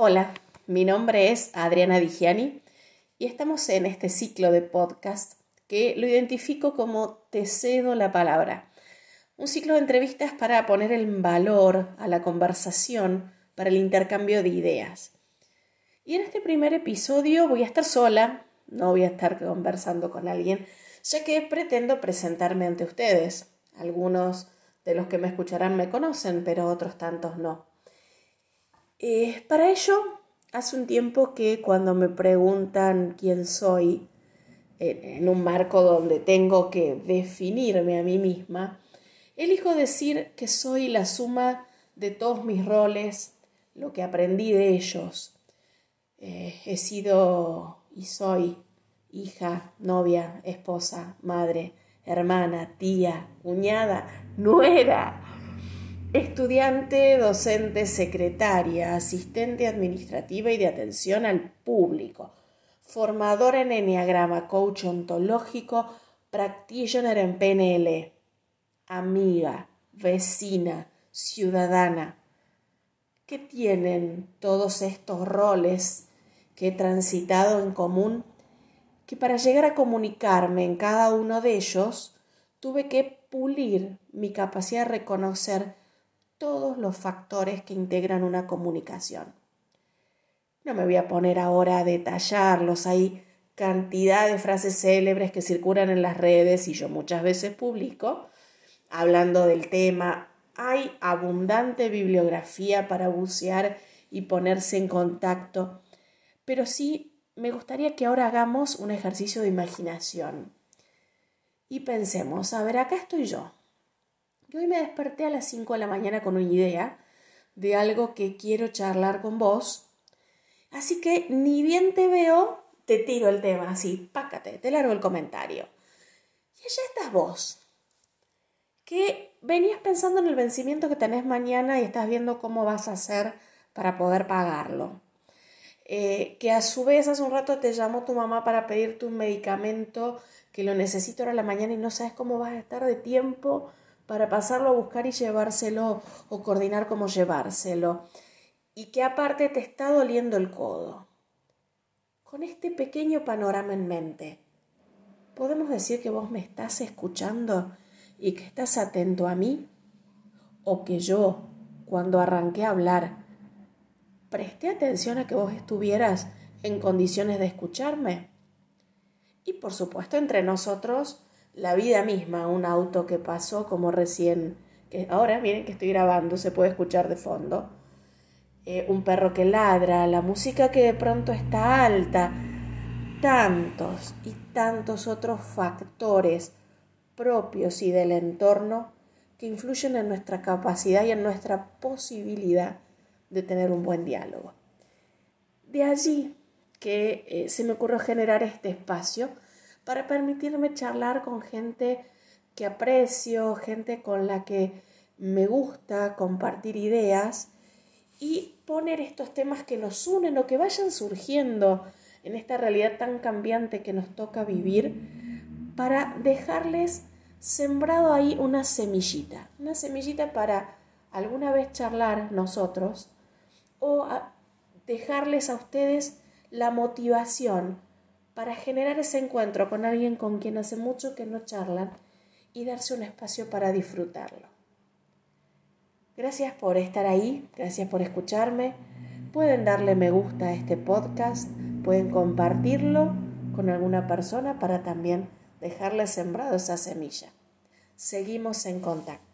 Hola, mi nombre es Adriana Digiani y estamos en este ciclo de podcast que lo identifico como Te cedo la palabra. Un ciclo de entrevistas para poner en valor a la conversación, para el intercambio de ideas. Y en este primer episodio voy a estar sola, no voy a estar conversando con alguien, ya que pretendo presentarme ante ustedes. Algunos de los que me escucharán me conocen, pero otros tantos no. Eh, para ello, hace un tiempo que cuando me preguntan quién soy, en un marco donde tengo que definirme a mí misma, elijo decir que soy la suma de todos mis roles, lo que aprendí de ellos. Eh, he sido y soy hija, novia, esposa, madre, hermana, tía, cuñada, nuera, Estudiante, docente, secretaria, asistente administrativa y de atención al público, formador en Enneagrama, coach ontológico, practitioner en PNL, amiga, vecina, ciudadana. ¿Qué tienen todos estos roles que he transitado en común? Que para llegar a comunicarme en cada uno de ellos, tuve que pulir mi capacidad de reconocer todos los factores que integran una comunicación. No me voy a poner ahora a detallarlos, hay cantidad de frases célebres que circulan en las redes y yo muchas veces publico hablando del tema. Hay abundante bibliografía para bucear y ponerse en contacto, pero sí me gustaría que ahora hagamos un ejercicio de imaginación y pensemos, a ver, acá estoy yo, y hoy me desperté a las 5 de la mañana con una idea de algo que quiero charlar con vos. Así que ni bien te veo, te tiro el tema así, pácate, te largo el comentario. Y allá estás vos, que venías pensando en el vencimiento que tenés mañana y estás viendo cómo vas a hacer para poder pagarlo. Eh, que a su vez hace un rato te llamó tu mamá para pedirte un medicamento que lo necesito ahora en la mañana y no sabes cómo vas a estar de tiempo para pasarlo a buscar y llevárselo o coordinar cómo llevárselo. Y que aparte te está doliendo el codo. Con este pequeño panorama en mente, ¿podemos decir que vos me estás escuchando y que estás atento a mí? ¿O que yo, cuando arranqué a hablar, presté atención a que vos estuvieras en condiciones de escucharme? Y por supuesto, entre nosotros, la vida misma, un auto que pasó como recién, que ahora miren que estoy grabando, se puede escuchar de fondo, eh, un perro que ladra, la música que de pronto está alta, tantos y tantos otros factores propios y del entorno que influyen en nuestra capacidad y en nuestra posibilidad de tener un buen diálogo. De allí que eh, se me ocurrió generar este espacio para permitirme charlar con gente que aprecio, gente con la que me gusta compartir ideas y poner estos temas que nos unen o que vayan surgiendo en esta realidad tan cambiante que nos toca vivir para dejarles sembrado ahí una semillita, una semillita para alguna vez charlar nosotros o dejarles a ustedes la motivación para generar ese encuentro con alguien con quien hace mucho que no charlan y darse un espacio para disfrutarlo. Gracias por estar ahí, gracias por escucharme. Pueden darle me gusta a este podcast, pueden compartirlo con alguna persona para también dejarle sembrado esa semilla. Seguimos en contacto.